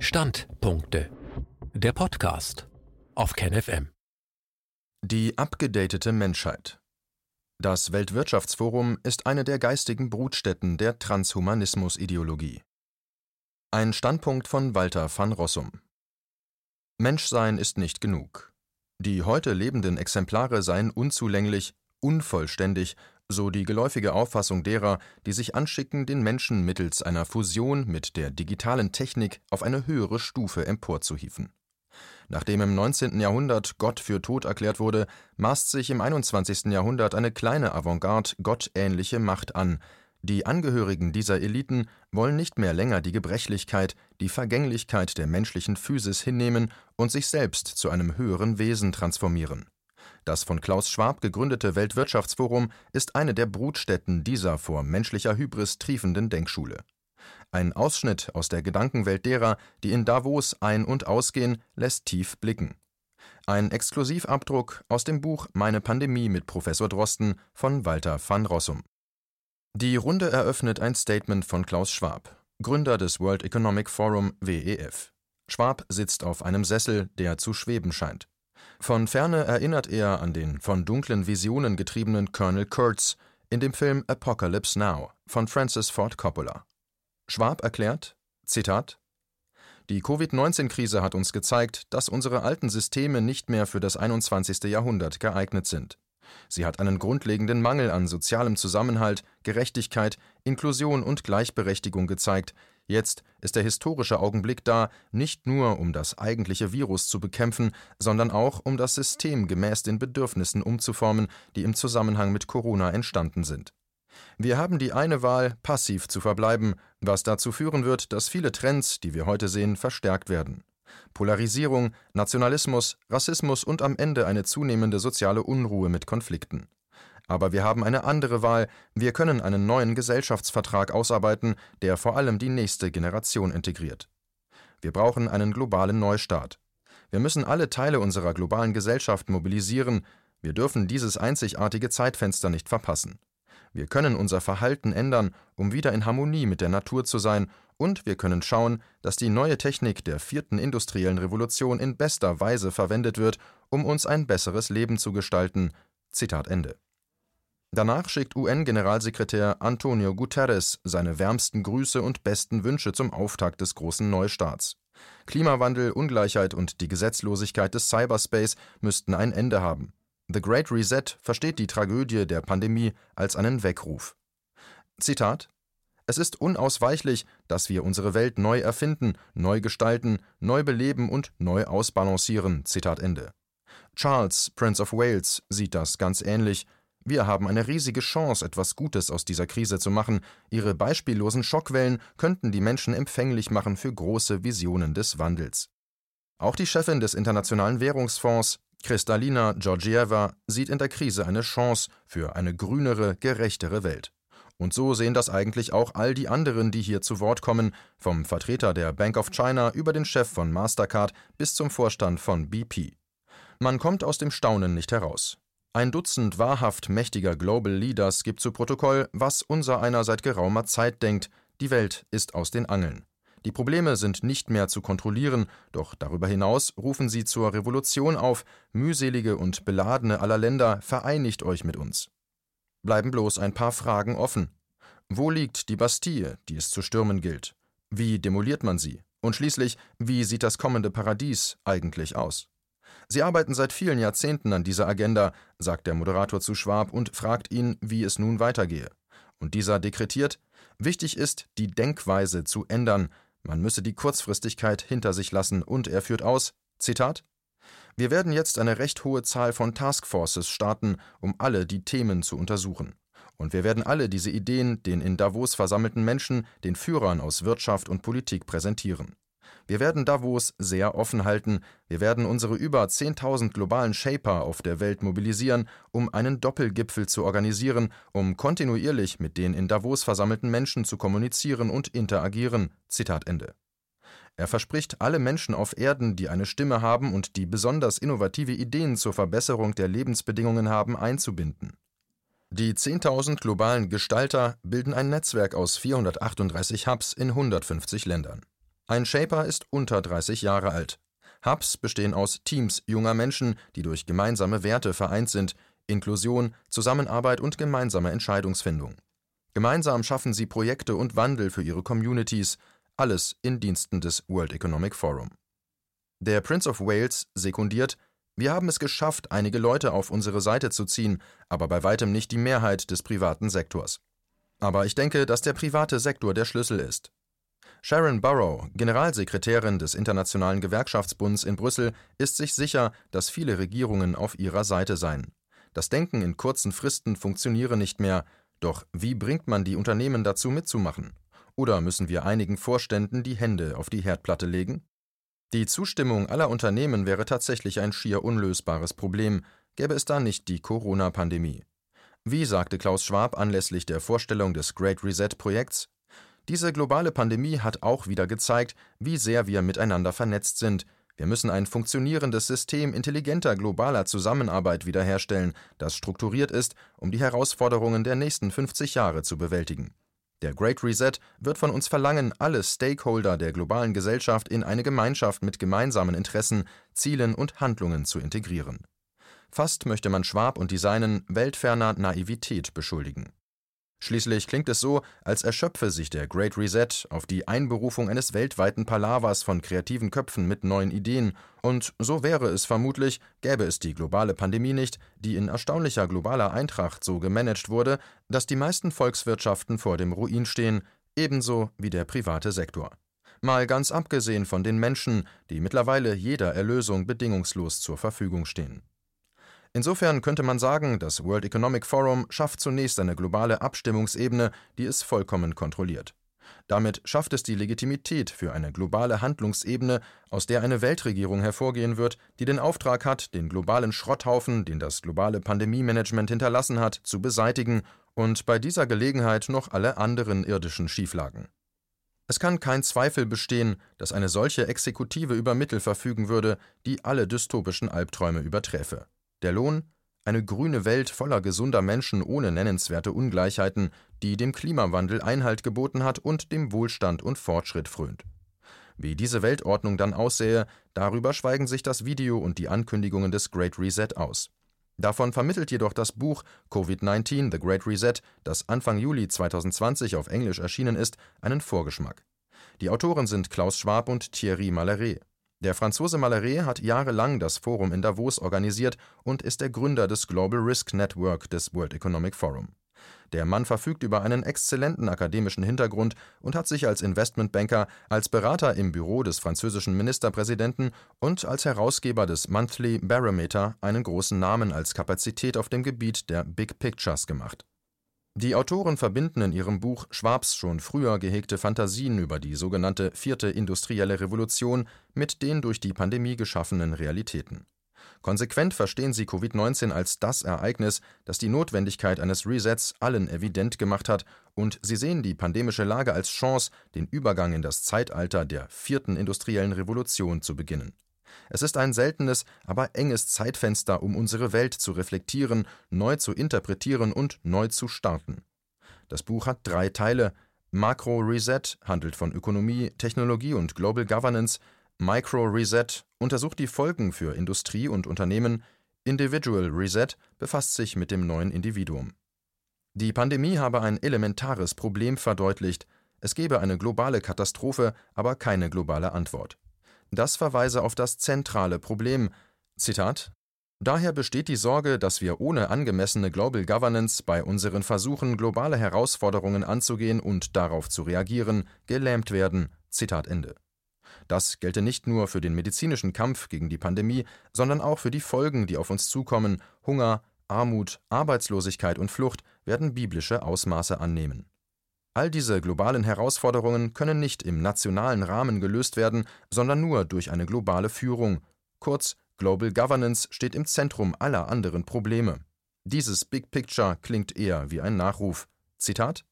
Standpunkte. Der Podcast auf KenFM. Die abgedatete Menschheit. Das Weltwirtschaftsforum ist eine der geistigen Brutstätten der Transhumanismus-Ideologie. Ein Standpunkt von Walter van Rossum. Menschsein ist nicht genug. Die heute lebenden Exemplare seien unzulänglich, unvollständig so die geläufige Auffassung derer, die sich anschicken, den Menschen mittels einer Fusion mit der digitalen Technik auf eine höhere Stufe emporzuhieven. Nachdem im 19. Jahrhundert Gott für tot erklärt wurde, maßt sich im 21. Jahrhundert eine kleine Avantgarde gottähnliche Macht an. Die Angehörigen dieser Eliten wollen nicht mehr länger die Gebrechlichkeit, die Vergänglichkeit der menschlichen Physis hinnehmen und sich selbst zu einem höheren Wesen transformieren. Das von Klaus Schwab gegründete Weltwirtschaftsforum ist eine der Brutstätten dieser vor menschlicher Hybris triefenden Denkschule. Ein Ausschnitt aus der Gedankenwelt derer, die in Davos ein- und ausgehen, lässt tief blicken. Ein Exklusivabdruck aus dem Buch Meine Pandemie mit Professor Drosten von Walter van Rossum. Die Runde eröffnet ein Statement von Klaus Schwab, Gründer des World Economic Forum WEF. Schwab sitzt auf einem Sessel, der zu schweben scheint. Von ferne erinnert er an den von dunklen Visionen getriebenen Colonel Kurtz in dem Film Apocalypse Now von Francis Ford Coppola. Schwab erklärt: Zitat Die Covid-19-Krise hat uns gezeigt, dass unsere alten Systeme nicht mehr für das 21. Jahrhundert geeignet sind. Sie hat einen grundlegenden Mangel an sozialem Zusammenhalt, Gerechtigkeit, Inklusion und Gleichberechtigung gezeigt, Jetzt ist der historische Augenblick da, nicht nur um das eigentliche Virus zu bekämpfen, sondern auch um das System gemäß den Bedürfnissen umzuformen, die im Zusammenhang mit Corona entstanden sind. Wir haben die eine Wahl, passiv zu verbleiben, was dazu führen wird, dass viele Trends, die wir heute sehen, verstärkt werden. Polarisierung, Nationalismus, Rassismus und am Ende eine zunehmende soziale Unruhe mit Konflikten. Aber wir haben eine andere Wahl, wir können einen neuen Gesellschaftsvertrag ausarbeiten, der vor allem die nächste Generation integriert. Wir brauchen einen globalen Neustart. Wir müssen alle Teile unserer globalen Gesellschaft mobilisieren, wir dürfen dieses einzigartige Zeitfenster nicht verpassen. Wir können unser Verhalten ändern, um wieder in Harmonie mit der Natur zu sein, und wir können schauen, dass die neue Technik der vierten industriellen Revolution in bester Weise verwendet wird, um uns ein besseres Leben zu gestalten. Zitat Ende. Danach schickt UN-Generalsekretär Antonio Guterres seine wärmsten Grüße und besten Wünsche zum Auftakt des großen Neustarts. Klimawandel, Ungleichheit und die Gesetzlosigkeit des Cyberspace müssten ein Ende haben. The Great Reset versteht die Tragödie der Pandemie als einen Weckruf. Zitat Es ist unausweichlich, dass wir unsere Welt neu erfinden, neu gestalten, neu beleben und neu ausbalancieren. Zitat Ende. Charles, Prince of Wales, sieht das ganz ähnlich wir haben eine riesige Chance, etwas Gutes aus dieser Krise zu machen. Ihre beispiellosen Schockwellen könnten die Menschen empfänglich machen für große Visionen des Wandels. Auch die Chefin des Internationalen Währungsfonds, Kristalina Georgieva, sieht in der Krise eine Chance für eine grünere, gerechtere Welt. Und so sehen das eigentlich auch all die anderen, die hier zu Wort kommen, vom Vertreter der Bank of China über den Chef von Mastercard bis zum Vorstand von BP. Man kommt aus dem Staunen nicht heraus. Ein Dutzend wahrhaft mächtiger Global Leaders gibt zu Protokoll, was unser einer seit geraumer Zeit denkt, die Welt ist aus den Angeln. Die Probleme sind nicht mehr zu kontrollieren, doch darüber hinaus rufen sie zur Revolution auf, mühselige und beladene aller Länder, vereinigt euch mit uns. Bleiben bloß ein paar Fragen offen. Wo liegt die Bastille, die es zu stürmen gilt? Wie demoliert man sie? Und schließlich, wie sieht das kommende Paradies eigentlich aus? Sie arbeiten seit vielen Jahrzehnten an dieser Agenda, sagt der Moderator zu Schwab und fragt ihn, wie es nun weitergehe. Und dieser dekretiert, wichtig ist, die Denkweise zu ändern, man müsse die Kurzfristigkeit hinter sich lassen und er führt aus, Zitat, wir werden jetzt eine recht hohe Zahl von Taskforces starten, um alle die Themen zu untersuchen. Und wir werden alle diese Ideen den in Davos versammelten Menschen, den Führern aus Wirtschaft und Politik präsentieren. Wir werden Davos sehr offen halten, wir werden unsere über 10.000 globalen Shaper auf der Welt mobilisieren, um einen Doppelgipfel zu organisieren, um kontinuierlich mit den in Davos versammelten Menschen zu kommunizieren und interagieren. Zitat Ende. Er verspricht, alle Menschen auf Erden, die eine Stimme haben und die besonders innovative Ideen zur Verbesserung der Lebensbedingungen haben, einzubinden. Die 10.000 globalen Gestalter bilden ein Netzwerk aus 438 Hubs in 150 Ländern. Ein Shaper ist unter 30 Jahre alt. Hubs bestehen aus Teams junger Menschen, die durch gemeinsame Werte vereint sind, Inklusion, Zusammenarbeit und gemeinsame Entscheidungsfindung. Gemeinsam schaffen sie Projekte und Wandel für ihre Communities, alles in Diensten des World Economic Forum. Der Prince of Wales sekundiert, wir haben es geschafft, einige Leute auf unsere Seite zu ziehen, aber bei weitem nicht die Mehrheit des privaten Sektors. Aber ich denke, dass der private Sektor der Schlüssel ist. Sharon Burrow, Generalsekretärin des Internationalen Gewerkschaftsbunds in Brüssel, ist sich sicher, dass viele Regierungen auf ihrer Seite seien. Das Denken in kurzen Fristen funktioniere nicht mehr, doch wie bringt man die Unternehmen dazu mitzumachen? Oder müssen wir einigen Vorständen die Hände auf die Herdplatte legen? Die Zustimmung aller Unternehmen wäre tatsächlich ein schier unlösbares Problem, gäbe es da nicht die Corona-Pandemie. Wie sagte Klaus Schwab anlässlich der Vorstellung des Great Reset-Projekts, diese globale Pandemie hat auch wieder gezeigt, wie sehr wir miteinander vernetzt sind. Wir müssen ein funktionierendes System intelligenter globaler Zusammenarbeit wiederherstellen, das strukturiert ist, um die Herausforderungen der nächsten 50 Jahre zu bewältigen. Der Great Reset wird von uns verlangen, alle Stakeholder der globalen Gesellschaft in eine Gemeinschaft mit gemeinsamen Interessen, Zielen und Handlungen zu integrieren. Fast möchte man Schwab und die Seinen weltferner Naivität beschuldigen. Schließlich klingt es so, als erschöpfe sich der Great Reset auf die Einberufung eines weltweiten Palavers von kreativen Köpfen mit neuen Ideen, und so wäre es vermutlich, gäbe es die globale Pandemie nicht, die in erstaunlicher globaler Eintracht so gemanagt wurde, dass die meisten Volkswirtschaften vor dem Ruin stehen, ebenso wie der private Sektor. Mal ganz abgesehen von den Menschen, die mittlerweile jeder Erlösung bedingungslos zur Verfügung stehen. Insofern könnte man sagen, das World Economic Forum schafft zunächst eine globale Abstimmungsebene, die es vollkommen kontrolliert. Damit schafft es die Legitimität für eine globale Handlungsebene, aus der eine Weltregierung hervorgehen wird, die den Auftrag hat, den globalen Schrotthaufen, den das globale Pandemiemanagement hinterlassen hat, zu beseitigen und bei dieser Gelegenheit noch alle anderen irdischen Schieflagen. Es kann kein Zweifel bestehen, dass eine solche Exekutive über Mittel verfügen würde, die alle dystopischen Albträume überträfe. Der Lohn? Eine grüne Welt voller gesunder Menschen ohne nennenswerte Ungleichheiten, die dem Klimawandel Einhalt geboten hat und dem Wohlstand und Fortschritt frönt. Wie diese Weltordnung dann aussähe, darüber schweigen sich das Video und die Ankündigungen des Great Reset aus. Davon vermittelt jedoch das Buch Covid-19 The Great Reset, das Anfang Juli 2020 auf Englisch erschienen ist, einen Vorgeschmack. Die Autoren sind Klaus Schwab und Thierry Malheré. Der Franzose Mallaré hat jahrelang das Forum in Davos organisiert und ist der Gründer des Global Risk Network des World Economic Forum. Der Mann verfügt über einen exzellenten akademischen Hintergrund und hat sich als Investmentbanker, als Berater im Büro des französischen Ministerpräsidenten und als Herausgeber des Monthly Barometer einen großen Namen als Kapazität auf dem Gebiet der Big Pictures gemacht die Autoren verbinden in ihrem Buch Schwabs schon früher gehegte Phantasien über die sogenannte vierte industrielle Revolution mit den durch die Pandemie geschaffenen Realitäten. Konsequent verstehen sie Covid-19 als das Ereignis, das die Notwendigkeit eines Resets allen evident gemacht hat, und sie sehen die pandemische Lage als Chance, den Übergang in das Zeitalter der vierten industriellen Revolution zu beginnen es ist ein seltenes, aber enges Zeitfenster, um unsere Welt zu reflektieren, neu zu interpretieren und neu zu starten. Das Buch hat drei Teile. Macro Reset handelt von Ökonomie, Technologie und Global Governance. Micro Reset untersucht die Folgen für Industrie und Unternehmen. Individual Reset befasst sich mit dem neuen Individuum. Die Pandemie habe ein elementares Problem verdeutlicht. Es gebe eine globale Katastrophe, aber keine globale Antwort. Das verweise auf das zentrale Problem. Zitat Daher besteht die Sorge, dass wir ohne angemessene Global Governance bei unseren Versuchen, globale Herausforderungen anzugehen und darauf zu reagieren, gelähmt werden. Zitat Ende. Das gelte nicht nur für den medizinischen Kampf gegen die Pandemie, sondern auch für die Folgen, die auf uns zukommen. Hunger, Armut, Arbeitslosigkeit und Flucht werden biblische Ausmaße annehmen. All diese globalen Herausforderungen können nicht im nationalen Rahmen gelöst werden, sondern nur durch eine globale Führung. Kurz, Global Governance steht im Zentrum aller anderen Probleme. Dieses Big Picture klingt eher wie ein Nachruf. Zitat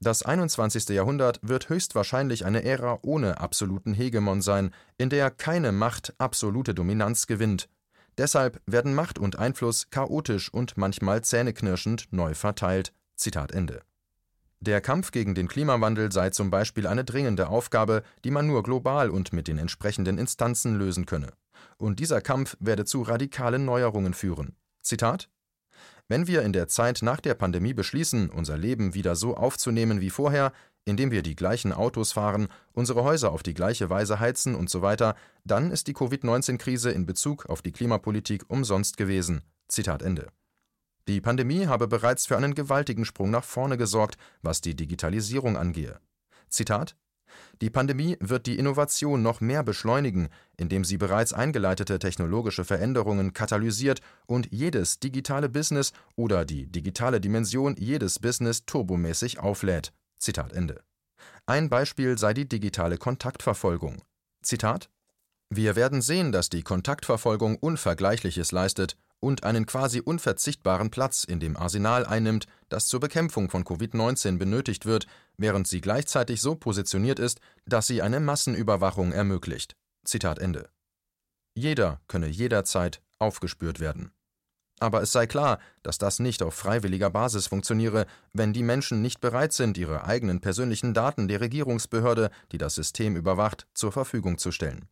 Das 21. Jahrhundert wird höchstwahrscheinlich eine Ära ohne absoluten Hegemon sein, in der keine Macht absolute Dominanz gewinnt. Deshalb werden Macht und Einfluss chaotisch und manchmal zähneknirschend neu verteilt. Zitat Ende. Der Kampf gegen den Klimawandel sei zum Beispiel eine dringende Aufgabe, die man nur global und mit den entsprechenden Instanzen lösen könne. Und dieser Kampf werde zu radikalen Neuerungen führen. Zitat Wenn wir in der Zeit nach der Pandemie beschließen, unser Leben wieder so aufzunehmen wie vorher, indem wir die gleichen Autos fahren, unsere Häuser auf die gleiche Weise heizen und so weiter, dann ist die Covid-19-Krise in Bezug auf die Klimapolitik umsonst gewesen. Zitat Ende. Die Pandemie habe bereits für einen gewaltigen Sprung nach vorne gesorgt, was die Digitalisierung angehe. Zitat Die Pandemie wird die Innovation noch mehr beschleunigen, indem sie bereits eingeleitete technologische Veränderungen katalysiert und jedes digitale Business oder die digitale Dimension jedes Business turbomäßig auflädt. Zitat Ende. Ein Beispiel sei die digitale Kontaktverfolgung. Zitat Wir werden sehen, dass die Kontaktverfolgung Unvergleichliches leistet und einen quasi unverzichtbaren Platz in dem Arsenal einnimmt, das zur Bekämpfung von Covid-19 benötigt wird, während sie gleichzeitig so positioniert ist, dass sie eine Massenüberwachung ermöglicht. Zitat Ende. Jeder könne jederzeit aufgespürt werden. Aber es sei klar, dass das nicht auf freiwilliger Basis funktioniere, wenn die Menschen nicht bereit sind, ihre eigenen persönlichen Daten der Regierungsbehörde, die das System überwacht, zur Verfügung zu stellen.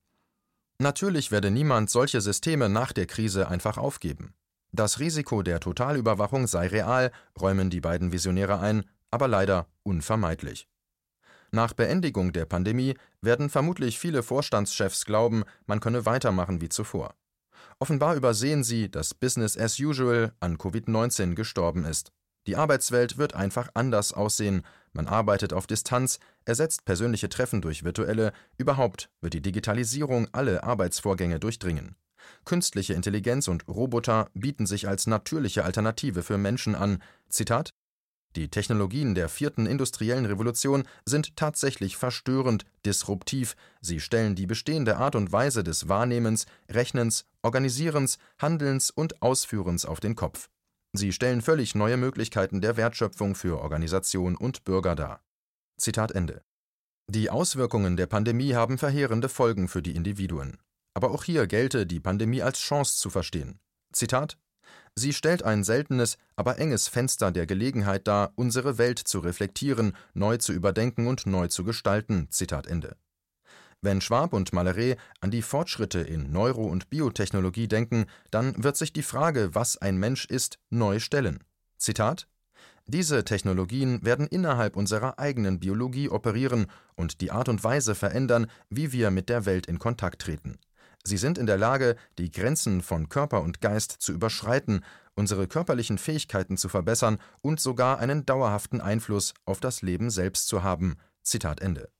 Natürlich werde niemand solche Systeme nach der Krise einfach aufgeben. Das Risiko der Totalüberwachung sei real, räumen die beiden Visionäre ein, aber leider unvermeidlich. Nach Beendigung der Pandemie werden vermutlich viele Vorstandschefs glauben, man könne weitermachen wie zuvor. Offenbar übersehen sie, dass Business as usual an Covid-19 gestorben ist. Die Arbeitswelt wird einfach anders aussehen, man arbeitet auf Distanz, ersetzt persönliche Treffen durch virtuelle, überhaupt wird die Digitalisierung alle Arbeitsvorgänge durchdringen. Künstliche Intelligenz und Roboter bieten sich als natürliche Alternative für Menschen an. Zitat Die Technologien der vierten industriellen Revolution sind tatsächlich verstörend, disruptiv, sie stellen die bestehende Art und Weise des Wahrnehmens, Rechnens, Organisierens, Handelns und Ausführens auf den Kopf. Sie stellen völlig neue Möglichkeiten der Wertschöpfung für Organisation und Bürger dar. Zitat Ende. Die Auswirkungen der Pandemie haben verheerende Folgen für die Individuen. Aber auch hier gelte die Pandemie als Chance zu verstehen. Zitat Sie stellt ein seltenes, aber enges Fenster der Gelegenheit dar, unsere Welt zu reflektieren, neu zu überdenken und neu zu gestalten. Zitat Ende. Wenn Schwab und Maleret an die Fortschritte in Neuro- und Biotechnologie denken, dann wird sich die Frage, was ein Mensch ist, neu stellen. Zitat diese Technologien werden innerhalb unserer eigenen Biologie operieren und die Art und Weise verändern, wie wir mit der Welt in Kontakt treten. Sie sind in der Lage, die Grenzen von Körper und Geist zu überschreiten, unsere körperlichen Fähigkeiten zu verbessern und sogar einen dauerhaften Einfluss auf das Leben selbst zu haben. Zitat Ende.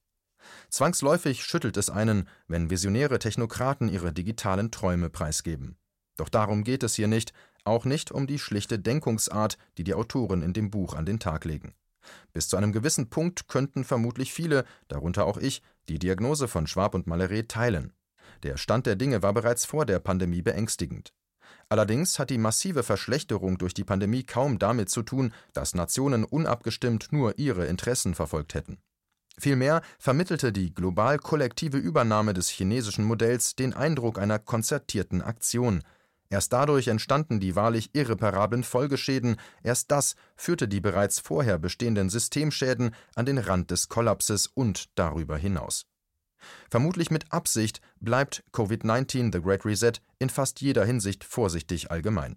Zwangsläufig schüttelt es einen, wenn visionäre Technokraten ihre digitalen Träume preisgeben. Doch darum geht es hier nicht, auch nicht um die schlichte Denkungsart, die die Autoren in dem Buch an den Tag legen. Bis zu einem gewissen Punkt könnten vermutlich viele, darunter auch ich, die Diagnose von Schwab und Maleret teilen. Der Stand der Dinge war bereits vor der Pandemie beängstigend. Allerdings hat die massive Verschlechterung durch die Pandemie kaum damit zu tun, dass Nationen unabgestimmt nur ihre Interessen verfolgt hätten. Vielmehr vermittelte die global kollektive Übernahme des chinesischen Modells den Eindruck einer konzertierten Aktion. Erst dadurch entstanden die wahrlich irreparablen Folgeschäden, erst das führte die bereits vorher bestehenden Systemschäden an den Rand des Kollapses und darüber hinaus. Vermutlich mit Absicht bleibt Covid-19 The Great Reset in fast jeder Hinsicht vorsichtig allgemein.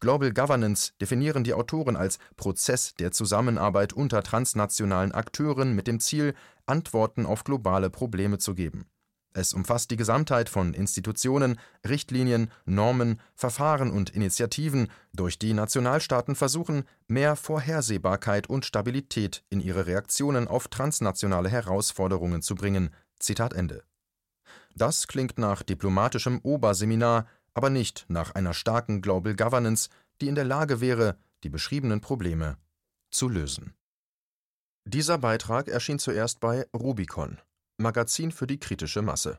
Global Governance definieren die Autoren als Prozess der Zusammenarbeit unter transnationalen Akteuren mit dem Ziel, Antworten auf globale Probleme zu geben. Es umfasst die Gesamtheit von Institutionen, Richtlinien, Normen, Verfahren und Initiativen, durch die Nationalstaaten versuchen, mehr Vorhersehbarkeit und Stabilität in ihre Reaktionen auf transnationale Herausforderungen zu bringen. Das klingt nach diplomatischem Oberseminar, aber nicht nach einer starken Global Governance, die in der Lage wäre, die beschriebenen Probleme zu lösen. Dieser Beitrag erschien zuerst bei Rubicon, Magazin für die kritische Masse.